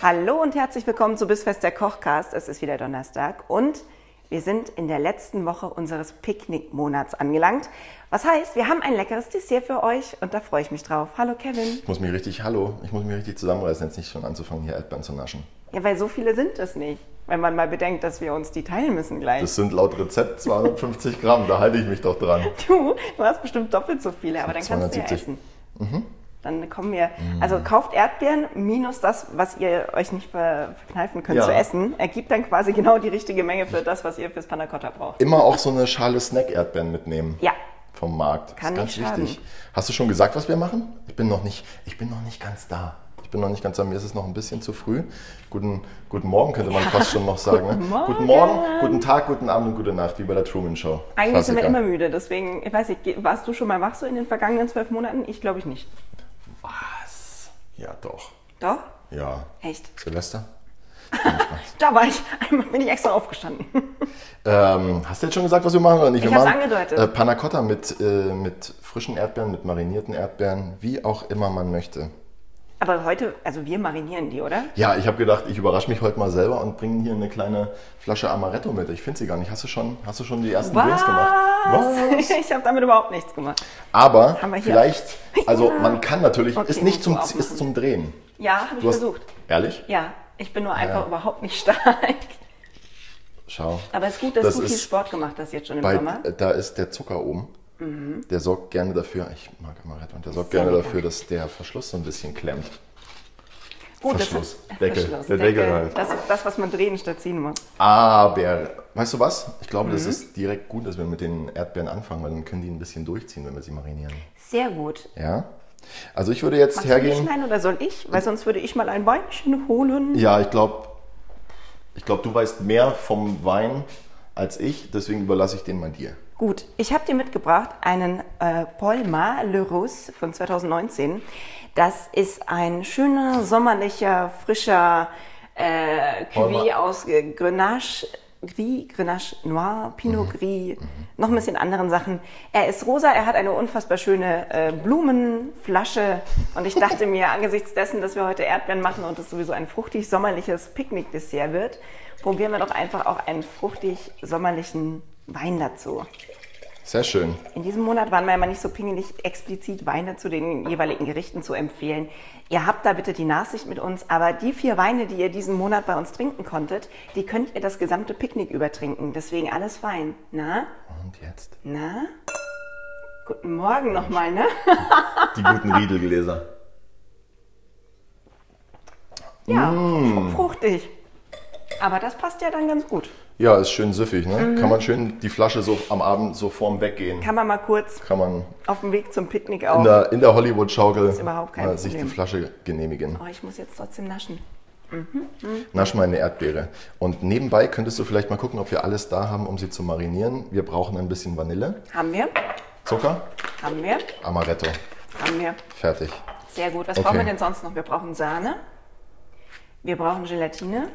Hallo und herzlich willkommen zu Bissfest der Kochcast. Es ist wieder Donnerstag und wir sind in der letzten Woche unseres Picknickmonats angelangt. Was heißt, wir haben ein leckeres Dessert für euch und da freue ich mich drauf. Hallo Kevin. Ich muss mich richtig, hallo, ich muss mich richtig zusammenreißen, jetzt nicht schon anzufangen, hier Erdbeeren zu naschen. Ja, weil so viele sind es nicht. Wenn man mal bedenkt, dass wir uns die teilen müssen gleich. Das sind laut Rezept 250 Gramm, da halte ich mich doch dran. du, du hast bestimmt doppelt so viele, aber dann kannst du ja 270. essen. Mhm. Dann kommen wir, also kauft Erdbeeren minus das, was ihr euch nicht ver verkneifen könnt Ja. zu essen, ergibt dann quasi genau die richtige Menge für das, was ihr fürs Panna Cotta braucht. Immer auch so eine Schale Snack-Erdbeeren mitnehmen. Ja, Vom Markt. Kann das ist ganz wichtig. Hast du schon gesagt, was wir machen? Ich bin noch nicht, ich bin noch nicht ganz da. Ich bin noch nicht ganz da, mir ist es noch ein bisschen zu früh. Guten, guten Morgen könnte man fast schon noch sagen. Ne? Guten Morgen. Guten Morgen, guten Tag, guten Abend und gute Nacht, wie bei der Truman Show. eigentlich sind wir Klassiker. immer müde, deswegen, ich weiß nicht, warst du schon mal wach so in den vergangenen zwölf Monaten? Ich glaube ich nicht. Was? Ja, doch. Doch? Ja. Echt? Silvester? Da war ich, einmal bin ich extra aufgestanden. Ähm, hast du jetzt schon gesagt, was wir machen oder nicht? Ich wir machen angedeutet. Äh, Panna Cotta mit, äh, mit frischen Erdbeeren, mit marinierten Erdbeeren, wie auch immer man möchte. Aber heute, also wir marinieren die, oder? Ja, ich habe gedacht, ich überrasche mich heute mal selber und bringe hier eine kleine Flasche Amaretto mit. Ich finde sie gar nicht. Hast du schon, hast du schon die ersten Drinks gemacht? Was? Ich habe damit überhaupt nichts gemacht. Aber vielleicht, also man kann natürlich, Okay, ist nicht zum, ist zum Drehen. Ja, habe ich hast, versucht. Ehrlich? Ja, ich bin nur einfach Ja. überhaupt nicht stark. Schau. Aber es ist gut, dass Das du viel Sport gemacht hast jetzt schon im Bei, Sommer. da ist der Zucker oben. Der sorgt gerne dafür, ich mag Amaretto, und der sorgt Sehr gerne dafür, dass der Verschluss so ein bisschen klemmt. Gut, Verschluss. Das, Deckel. Verschluss, Der Deckel halt. Das, das, was man drehen statt ziehen muss. Aber, weißt du was? Ich glaube, Mhm. das ist direkt gut, dass wir mit den Erdbeeren anfangen, weil dann können die ein bisschen durchziehen, wenn wir sie marinieren. Sehr gut. Ja? Also ich würde jetzt du nicht hergehen. schneiden oder soll ich? Weil sonst würde ich mal ein Weinchen holen. Ja, ich glaube, ich glaube, du weißt mehr vom Wein als ich, deswegen überlasse ich den mal dir. Gut, ich habe dir mitgebracht einen äh, Paul Ma Le Rousse von 2019. Das ist ein schöner, sommerlicher, frischer äh, Cuvée aus äh, Grenache Gris, Grenache Noir, Pinot Mhm. Gris, noch ein bisschen anderen Sachen. Er ist rosa, er hat eine unfassbar schöne äh, Blumenflasche und ich dachte mir, angesichts dessen, dass wir heute Erdbeeren machen und es sowieso ein fruchtig sommerliches Picknick-Dessert wird, probieren wir doch einfach auch einen fruchtig sommerlichen Wein dazu. Sehr schön. In diesem Monat waren wir mal nicht so pingelig, explizit Weine zu den jeweiligen Gerichten zu empfehlen. Ihr habt da bitte die Nachsicht mit uns, aber die vier Weine, die ihr diesen Monat bei uns trinken konntet, die könnt ihr das gesamte Picknick übertrinken. Deswegen alles fein. Na? Und jetzt Na? Guten Morgen nochmal, ne? die guten Riedelgläser. Ja, Mm. fr- fruchtig. Aber das passt ja dann ganz gut. Ja, ist schön süffig, ne? Mhm. Kann man schön die Flasche so am Abend so vorm Weggehen, Kann man mal kurz kann man auf dem Weg zum Picknick auch. in der, in der Hollywood-Schaukel überhaupt kein mal sich die. Flasche genehmigen. Oh, ich muss jetzt trotzdem naschen. Nasch mal eine Erdbeere. Und nebenbei könntest du vielleicht mal gucken, ob wir alles da haben, um sie zu marinieren. Wir brauchen ein bisschen Vanille, Haben wir? Zucker, Haben wir? Amaretto. Haben wir. Fertig. Sehr gut. Was Okay. brauchen wir denn sonst noch? Wir brauchen Sahne. Wir brauchen Gelatine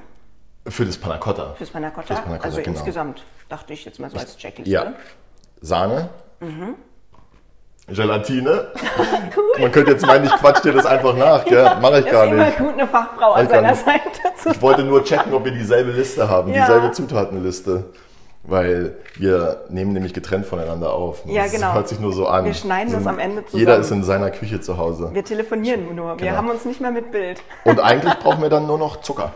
Für das Panna Cotta. fürs Panna Cotta. Fürs Panna Cotta, also genau. insgesamt, dachte ich jetzt mal so als Checkliste. Ja. Sahne. Mhm. Gelatine. Man könnte jetzt meinen, ich quatsch dir das einfach nach, gell? Mache ich Das gar ist immer nicht. gut, eine Fachfrau an seiner nicht. Seite zu Ich wollte nur checken, ob wir dieselbe Liste haben, Ja. dieselbe Zutatenliste. Weil wir nehmen nämlich getrennt voneinander auf. Ja, Das genau. hört sich nur so an. Wir schneiden Sind- das am Ende zusammen. Jeder ist in seiner Küche zu Hause. Wir telefonieren nur. Wir Genau. haben uns nicht mehr mit Bild. Und eigentlich brauchen wir dann nur noch Zucker.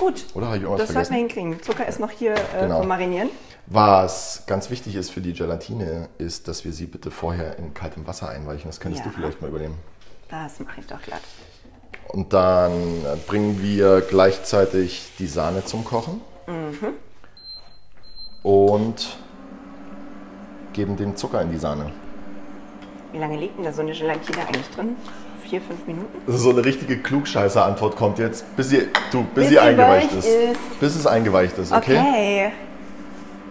Gut. Oder habe ich irgendwas Das sollten wir hinkriegen. Zucker ist noch hier äh, Genau. vom Marinieren. Was ganz wichtig ist für die Gelatine, ist, dass wir sie bitte vorher in kaltem Wasser einweichen. Das könntest Ja. du vielleicht mal übernehmen. Das mache ich doch glatt. Und dann bringen wir gleichzeitig die Sahne zum Kochen. Und geben den Zucker in die Sahne. Wie lange liegt denn da so eine Gelatine eigentlich drin? Vier, fünf Minuten. So eine richtige Klugscheißer-Antwort kommt jetzt, bis sie, du, bis, Bis sie eingeweicht weich ist. ist. Bis es eingeweicht ist, okay? Okay.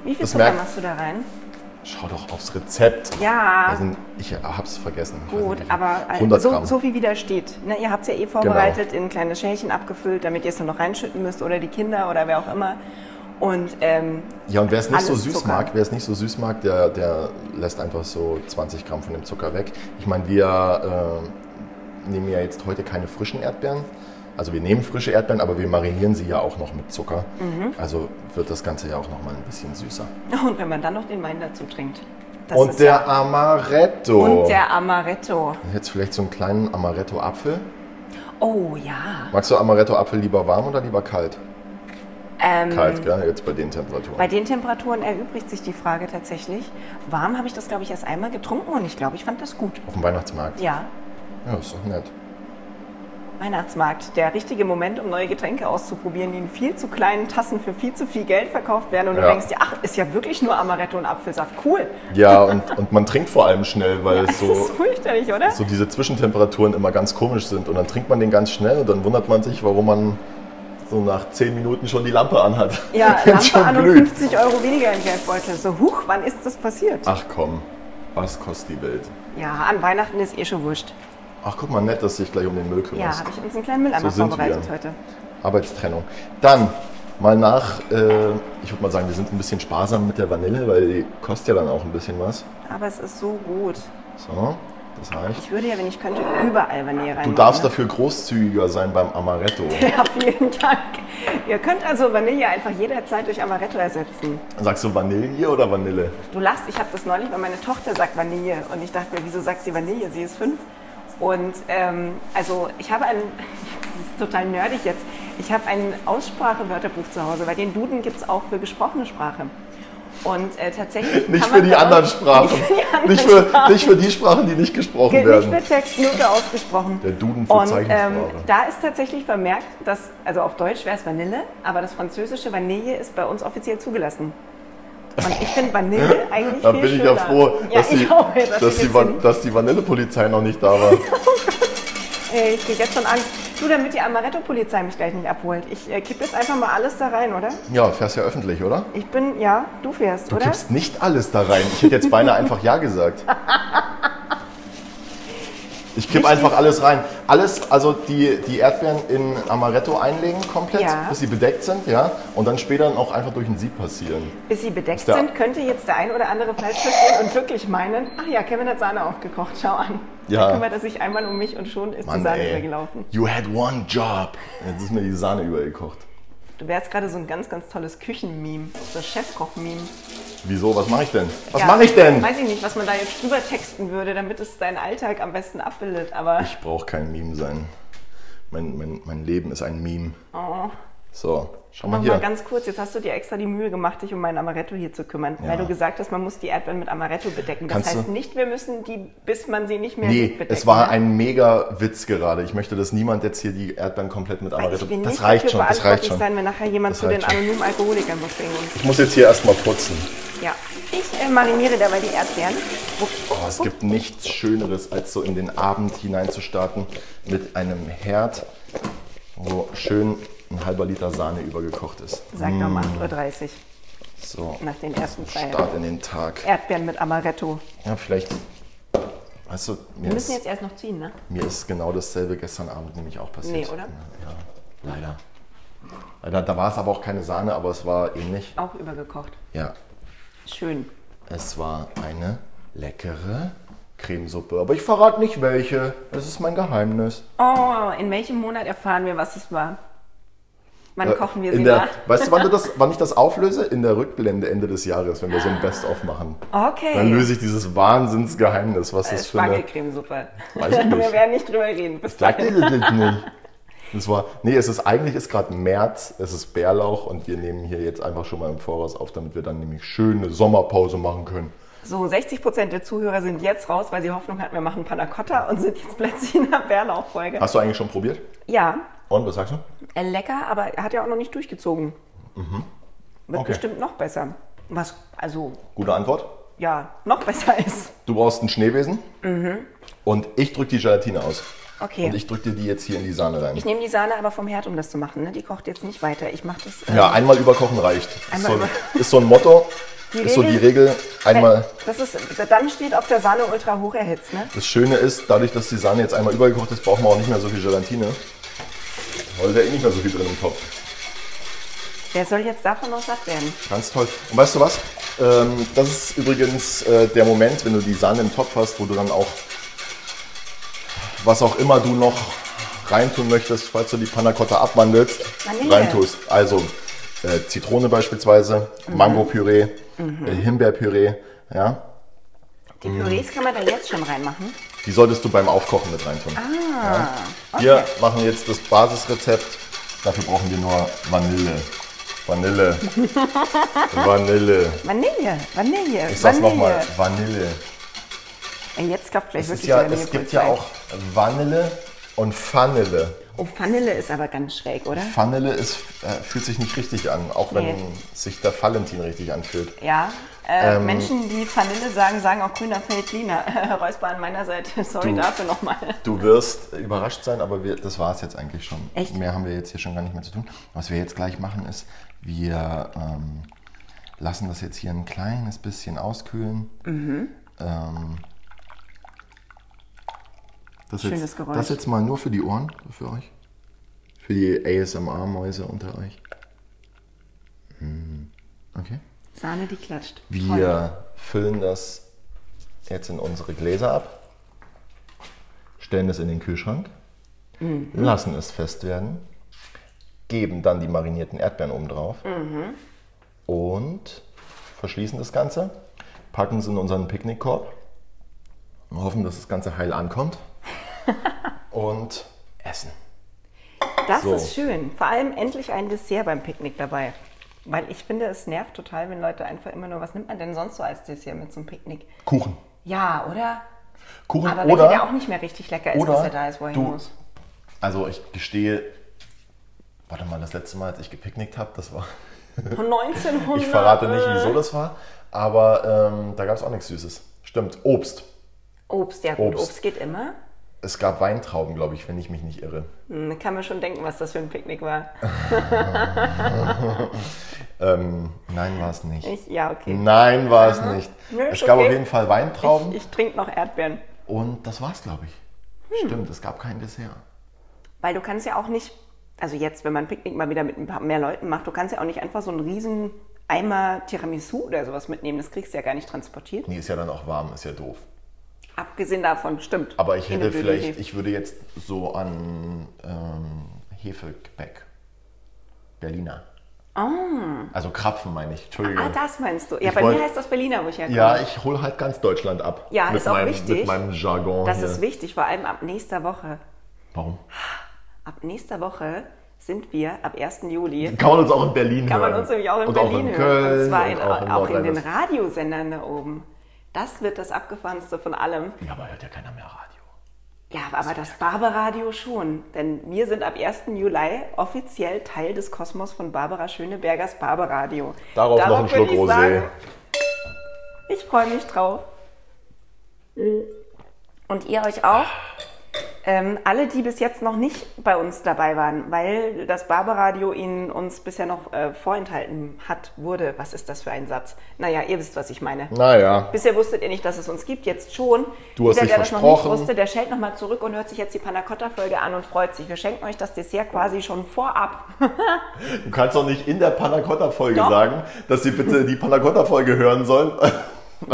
Wie viel Das Zucker machst du da rein? Schau doch aufs Rezept. Ja, Also, ich hab's vergessen. Gut, nicht, aber 100 so, Gramm. so viel wie da steht. Ne, ihr habt es ja eh vorbereitet, in kleine Schälchen abgefüllt, damit ihr es nur noch reinschütten müsst oder die Kinder oder wer auch immer. Und ähm, Ja, und wer es nicht so süß Zucker. mag, wer es nicht so süß mag, der, der lässt einfach so 20 Gramm von dem Zucker weg. Ich meine, wir äh, nehmen ja jetzt heute keine frischen Erdbeeren. Also wir nehmen frische Erdbeeren, aber wir marinieren sie ja auch noch mit Zucker. Mhm. Also wird das Ganze ja auch noch mal ein bisschen süßer. und wenn man dann noch den Wein dazu trinkt. Und der ja, Amaretto. und der Amaretto. Jetzt vielleicht so einen kleinen Amaretto-Apfel. Oh ja. Magst du Amaretto-Apfel lieber warm oder lieber kalt? Ähm, Kalt, gell? Jetzt bei den Temperaturen. Bei den Temperaturen erübrigt sich die Frage tatsächlich. Warm habe ich das, glaube ich, erst einmal getrunken und ich glaube, ich fand das gut. Auf dem Weihnachtsmarkt. Ja, Ja, ist doch nett. Weihnachtsmarkt, der richtige Moment, um neue Getränke auszuprobieren, die in viel zu kleinen Tassen für viel zu viel Geld verkauft werden. Und du Ja. denkst dir, ach, ist ja wirklich nur Amaretto und Apfelsaft. Cool. Ja, und, und man trinkt vor allem schnell, weil es Das so, ist fürchterlich, oder? so diese Zwischentemperaturen immer ganz komisch sind. Und dann trinkt man den ganz schnell und dann wundert man sich, warum man so nach 10 Minuten schon die Lampe anhat. Ja, Lampe an und glüht. 50 Euro weniger im Geldbeutel. So, huch, wann ist das passiert? Ach komm, was kostet die Welt? Ja, an Weihnachten ist eh schon wurscht. Ach guck mal, nett, dass du dich gleich um den Müll Ja, kümmerst. habe ich uns einen kleinen Mülleimer So vorbereitet wir. heute. Arbeitstrennung. Dann mal nach, äh, ich würde mal sagen, wir sind ein bisschen sparsam mit der Vanille, weil die kostet ja dann auch ein bisschen was. Aber es ist so gut. So, das reicht. Ich würde ja, wenn ich könnte, überall Vanille rein. Du darfst dafür großzügiger sein beim Amaretto. Ja, vielen Dank. Ihr könnt also Vanille einfach jederzeit durch Amaretto ersetzen. Sagst du Vanille oder Vanille? Du lachst, ich habe das neulich, weil meine Tochter sagt Vanille und ich dachte mir, wieso sagt sie Vanille? Sie ist fünf. Und ähm, also ich habe ein, das ist total nerdig jetzt, ich habe ein Aussprachewörterbuch zu Hause, weil den Duden gibt es auch für gesprochene Sprache. Und äh, tatsächlich. Nicht für die anderen Sprachen. Nicht für die anderen Nicht für, Sprachen. nicht für die Sprachen, die nicht gesprochen Nicht werden. für Text, nur für ausgesprochen. Der Duden für Und ähm, da ist tatsächlich vermerkt, dass, also auf Deutsch wäre es Vanille, aber das französische Vanille ist bei uns offiziell zugelassen. Und ich finde Vanille eigentlich Da bin ich schöner. ja froh, ja, dass, ich die, auch, dass, dass, die, Van- dass die Vanillepolizei noch nicht da war. Ey, ich krieg jetzt schon Angst. Du, damit die Amaretto-Polizei mich gleich nicht abholt. Ich äh, kipp jetzt einfach mal alles da rein, oder? Ja, fährst ja öffentlich, oder? Ich bin, ja, du fährst, Du oder? kippst nicht alles da rein. Ich hätte jetzt beinahe einfach Ja gesagt. Ich kipp einfach alles rein. Alles, also die, die Erdbeeren in Amaretto einlegen komplett, Ja. bis sie bedeckt sind, ja. Und dann später auch einfach durch ein Sieb passieren. Bis sie bedeckt der- sind, könnte jetzt der ein oder andere falsch verstehen und wirklich meinen, ach ja, Kevin hat Sahne aufgekocht, schau an. Ja. Da kümmert er sich einmal um mich und schon ist die Mann, Sahne ey. übergelaufen. You had one job. Jetzt ist mir die Sahne übergekocht. Du wärst gerade so ein ganz, ganz tolles Küchenmeme, so Chefkoch-Meme. Wieso? Was mache ich denn? Was Ja, mache ich denn? Weiß ich nicht, was man da jetzt drüber texten würde, damit es deinen Alltag am besten abbildet, aber Ich brauche kein Meme sein. Mein, mein, mein Leben ist ein Meme. oh, So, schau mal hier. mal ganz kurz, jetzt hast du dir extra die Mühe gemacht, dich um meinen Amaretto hier zu kümmern, Ja. weil du gesagt hast, man muss die Erdbeeren mit Amaretto bedecken. Das Kannst heißt du- nicht, wir müssen die, bis man sie nicht mehr Nee, sieht, bedecken. es war ein mega Witz gerade. Ich möchte, dass niemand jetzt hier die Erdbeeren komplett mit Amaretto. ich will Das nicht reicht schon, das reicht schon. sein, wenn nachher jemand Das zu den schon. anonymen Alkoholikern muss bringen. Ich muss jetzt hier erstmal putzen. Ja, ich äh, mariniere dabei die Erdbeeren. Oh, es gibt nichts Schöneres, als so in den Abend hineinzustarten mit einem Herd, wo schön ein halber Liter Sahne übergekocht ist. Sagt um 8.30 Uhr So, nach den ersten drei Start in den Tag. Erdbeeren mit Amaretto. Ja, vielleicht. Weißt du, mir Wir müssen ist, jetzt erst noch ziehen, ne? mir ist genau dasselbe gestern Abend nämlich auch passiert. Nee, oder? Ja, leider. leider. Da war es aber auch keine Sahne, aber es war ähnlich. Auch übergekocht. Ja, Schön. es war eine leckere Cremesuppe. Aber ich verrate nicht welche. Das ist mein Geheimnis. Oh, in welchem Monat erfahren wir, was es war? Wann kochen wir Äh, sie der, nach? Weißt du, wann, du das, wann ich das auflöse? In der Rückblende Ende des Jahres, wenn wir so ein Best-of machen. Okay. Dann löse ich dieses Wahnsinnsgeheimnis, was Äh, das für eine... Spargelcremesuppe. Weiß ich nicht. wir werden nicht drüber reden. Bis ihr dahin. das nicht? Das war, nee, es ist eigentlich ist gerade März, es ist Bärlauch und wir nehmen hier jetzt einfach schon mal im Voraus auf, damit wir dann nämlich schöne Sommerpause machen können. So, 60 Prozent der Zuhörer sind jetzt raus, weil sie Hoffnung hatten, wir machen Panna Cotta und sind jetzt plötzlich in der Bärlauchfolge. Hast du eigentlich schon probiert? Ja, Und was sagst du? äh, lecker, aber er hat ja auch noch nicht durchgezogen. Wird Mhm. Okay. bestimmt noch besser. Was, also, Gute Antwort. ja, noch besser ist. Du brauchst einen Schneebesen und ich drücke die Gelatine aus. Okay. Und ich drücke dir die jetzt hier in die Sahne rein. Ich nehme die Sahne aber vom Herd, um das zu machen. Ne? Die kocht jetzt nicht weiter. Ich mache das. äh, ja, einmal überkochen reicht. Ist Einmal so, über- ist so ein Motto. Die ist so die Regel- Regel. Einmal. Das ist, dann steht auf der Sahne ultra hoch erhitzt. Ne? Das Schöne ist, dadurch, dass die Sahne jetzt einmal übergekocht ist, brauchen wir auch nicht mehr so viel Gelatine. Weil da eh nicht mehr so viel drin im Topf. Wer soll jetzt davon noch satt werden? Ganz toll. Und weißt du was? Ähm, das ist übrigens äh, der Moment, wenn du die Sahne im Topf hast, wo du dann auch, was auch immer du noch reintun möchtest, falls du die Panna Cotta abwandelst, Vanille. reintust. Also äh, Zitrone beispielsweise, Mhm. Mangopüree, äh, Himbeerpüree, ja. Die Pürees kann man da jetzt schon reinmachen. Die solltest du beim Aufkochen mit reintun. Ah, Wir machen jetzt das Basisrezept. Dafür brauchen wir nur Vanille. Vanille. Vanille. Vanille, Vanille, Ich sag's nochmal, Vanille. Ey, Jetzt klappt gleich wirklich ja, es gibt ja auch Vanille und Vanille. Oh, Vanille ist aber ganz schräg, oder? Vanille ist, äh, fühlt sich nicht richtig an, auch wenn Nee. sich der Valentin richtig anfühlt. Ja. Äh, Ähm, Menschen, die Vanille sagen, sagen auch grüner Feldliner. Räusper an meiner Seite. Sorry Du- dafür nochmal. Du wirst überrascht sein, aber wir, das war es jetzt eigentlich schon. Echt? Mehr haben wir jetzt hier schon gar nicht mehr zu tun. Was wir jetzt gleich machen ist, wir ähm, lassen das jetzt hier ein kleines bisschen auskühlen. Mhm. Ähm, das Schönes jetzt, Geräusch. Das jetzt mal nur für die Ohren, für euch. Für die ASMR-Mäuse unter euch. Hm, Okay. Sahne, die klatscht. Toll. Wir füllen das jetzt in unsere Gläser ab, stellen es in den Kühlschrank, lassen es fest werden, geben dann die marinierten Erdbeeren oben drauf und verschließen das Ganze, packen es in unseren Picknickkorb und hoffen, dass das Ganze heil ankommt und essen. Das So. ist schön. Vor allem endlich ein Dessert beim Picknick dabei. Weil ich finde, es nervt total, wenn Leute einfach immer nur, was nimmt man denn sonst so als Dessert mit zum Picknick? Kuchen. Ja, oder? Kuchen Aber oder der auch nicht mehr richtig lecker ist, bis er da ist, wo er hin muss. Also ich gestehe, warte mal, das letzte Mal, als ich gepicknickt habe, das war Von 1900. Ich verrate nicht, wieso das war, aber ähm, da gab es auch nichts Süßes. Stimmt, Obst. Obst, ja gut, Obst. Obst, geht immer. Es gab Weintrauben, glaube ich, wenn ich mich nicht irre. Hm, kann man schon denken, was das für ein Picknick war. Ähm, nein, war es nicht. Ich, ja, okay. Nein, war es nicht. Nö, es gab okay. auf jeden Fall Weintrauben Ich, ich trinke noch Erdbeeren. und das war's, glaube ich. Hm. Stimmt, es gab kein Dessert. Weil du kannst ja auch nicht, also jetzt, wenn man ein Picknick mal wieder mit ein paar mehr Leuten macht, du kannst ja auch nicht einfach so einen riesen Eimer Tiramisu oder sowas mitnehmen. Das kriegst du ja gar nicht transportiert. Nee, ist ja dann auch warm, ist ja doof. Abgesehen davon, stimmt. Aber ich hätte vielleicht, ich würde jetzt so an ähm, Hefegebäck. Berliner. Also Krapfen meine ich, Entschuldigung. Ah, das meinst du. Ja, Ich bei wollt- mir heißt das Berliner, wo ich herkomme. Ja, ich hole halt ganz Deutschland ab. Ja, mit ist auch meinem, wichtig. Mit meinem Jargon das hier. ist wichtig, vor allem ab nächster Woche. Warum? Ab nächster Woche sind wir ab 1. Juli. Kann man uns auch in Berlin Kann hören. man uns nämlich auch in und Berlin auch in hören. Köln, und zwar in, und auch, in, in, den. Radiosendern da oben. Das wird das abgefahrenste von allem. Ja, aber hört ja keiner mehr Radio. Ja, aber das Barbaradio schon. Denn wir sind ab 1. Juli offiziell Teil des Kosmos von Barbara Schönebergers Barbaradio. Darauf noch ein würde Schluck ich Rosé. sagen, Ich freue mich drauf. Und ihr euch auch? Ähm, alle, die bis jetzt noch nicht bei uns dabei waren, weil das Barbaradio ihnen uns bisher noch äh, vorenthalten hat, wurde. Was ist das für ein Satz? Naja, ihr wisst, was ich meine. Naja, Bisher wusstet ihr nicht, dass es uns gibt, jetzt schon. Du hast Jeder, der das noch versprochen. nicht wusste, der schellt nochmal zurück und hört sich jetzt die Panna Cotta Folge an und freut sich. Wir schenken euch das Dessert quasi schon vorab. du kannst doch nicht in der Panna Cotta Folge Doch. sagen, dass sie bitte die Panna Cotta Folge hören sollen.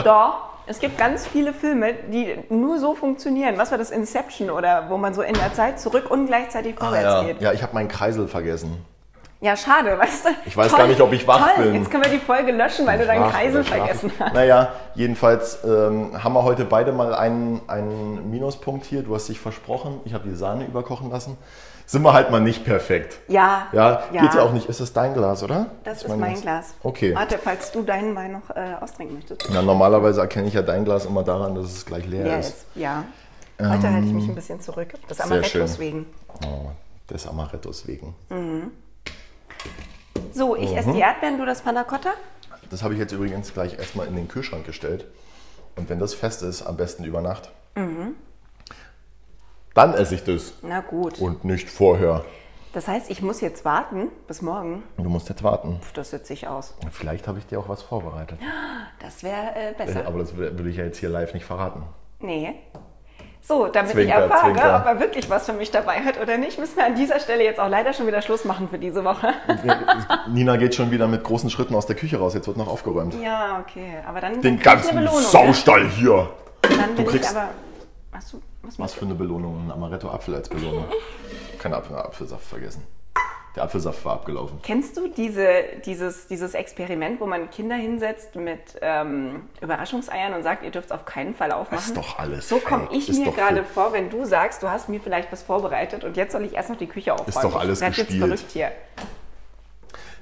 Doch, es gibt ganz viele Filme, die nur so funktionieren. Was war das Inception oder wo man so in der Zeit zurück und gleichzeitig vorwärts Ah, ja, geht? ja, ich habe meinen Kreisel vergessen. Ja, schade, weißt du? Ich weiß gar nicht, ob ich wach toll. bin. Jetzt können wir die Folge löschen, weil du deinen Kreisel vergessen hast. Naja, jedenfalls ähm, haben wir heute beide mal einen, einen Minuspunkt hier. Du hast dich versprochen, ich habe die Sahne überkochen lassen. Sind wir halt mal nicht perfekt. Ja, Ja, geht ja auch nicht. Ist das dein Glas, oder? Das ist mein Glas. Okay. Warte, falls du deinen Wein noch äh, austrinken möchtest. Ja, normalerweise erkenne ich ja dein Glas immer daran, dass es gleich leer Ja, ist. ist, ja. Heute halte ich mich ein bisschen zurück. Das Ähm. Amarettos wegen. Oh, des Amarettos wegen. So, ich Mhm. esse die Erdbeeren, du das Panna Cotta. Das habe ich jetzt übrigens gleich erstmal in den Kühlschrank gestellt. Und wenn das fest ist, am besten über Nacht. Dann esse ich das. Na gut. Und nicht vorher. Das heißt, ich muss jetzt warten bis morgen. Du musst jetzt warten. Pff, Das sitze ich aus. Vielleicht habe ich dir auch was vorbereitet. Das wäre äh, besser. Aber das will ich ja jetzt hier live nicht verraten. Nee. So, damit Zwinker, ich erfahre, Zwinker. ob er wirklich was für mich dabei hat oder nicht, müssen wir an dieser Stelle jetzt auch leider schon wieder Schluss machen für diese Woche. Nina geht schon wieder mit großen Schritten aus der Küche raus. Jetzt wird noch aufgeräumt. ja, okay. Aber dann, Den ganzen Belohnung. Saustall hier. Dann ich kriegst- aber. Hast du was Was für eine Belohnung? Ein Amaretto-Apfel als Belohnung. Kein Apfel, Apfelsaft vergessen. Der Apfelsaft war abgelaufen. Kennst du diese, dieses, dieses Experiment, wo man Kinder hinsetzt mit ähm, Überraschungseiern und sagt, ihr dürft es auf keinen Fall aufmachen? Ist doch alles So komme ich Ist mir gerade vor, wenn du sagst, du hast mir vielleicht was vorbereitet und jetzt soll ich erst noch die Küche aufräumen. Ist doch alles ich werd jetzt gespielt. verrückt hier.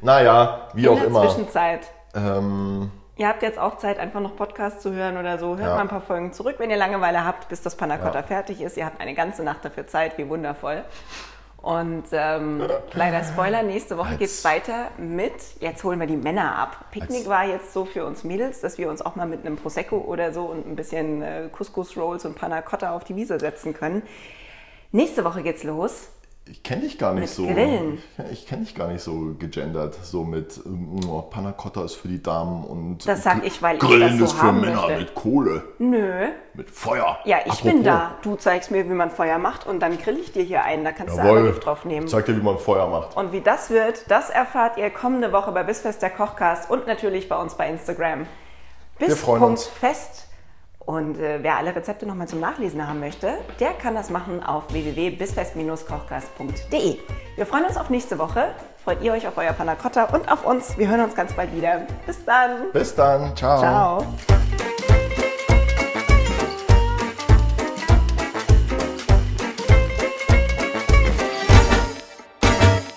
Naja, wie In auch der immer. Zwischenzeit. Ähm, Ihr habt jetzt auch Zeit, einfach noch Podcasts zu hören oder so. Hört Ja. mal ein paar Folgen zurück, wenn ihr Langeweile habt, bis das Panna Cotta Ja. fertig ist. Ihr habt eine ganze Nacht dafür Zeit, wie wundervoll. Und ähm, kleiner Spoiler, nächste Woche Als- geht's weiter mit, jetzt holen wir die Männer ab. Picknick Als- war jetzt so für uns Mädels, dass wir uns auch mal mit einem Prosecco oder so und ein bisschen äh, Couscous-Rolls und Panna Cotta auf die Wiese setzen können. Nächste Woche geht's los. Ich kenne dich gar nicht Mit so. Grillen. Ich, ich kenne dich gar nicht so gegendert. So mit ähm, oh, Panna Cotta ist für die Damen und Das sag ich, weil ich Grillen das so ist für Männer möchte. mit Kohle, Nö. mit Feuer. Ja, ich Apropos. bin da. Du zeigst mir, wie man Feuer macht und dann grill ich dir hier einen. Da kannst du Jawohl. Gift drauf nehmen. Ich zeig dir, wie man Feuer macht. Und wie das wird, das erfahrt ihr kommende Woche bei Bissfest der Kochcast und natürlich bei uns bei Instagram. Freuen Punkt uns. Fest. Und äh, wer alle Rezepte nochmal zum Nachlesen haben möchte, der kann das machen auf www.bisfest-kochcast.de. Wir freuen uns auf nächste Woche. Freut ihr euch auf euer Panna Cotta und auf uns. Wir hören uns ganz bald wieder. Bis dann. Bis dann. Ciao. Ciao.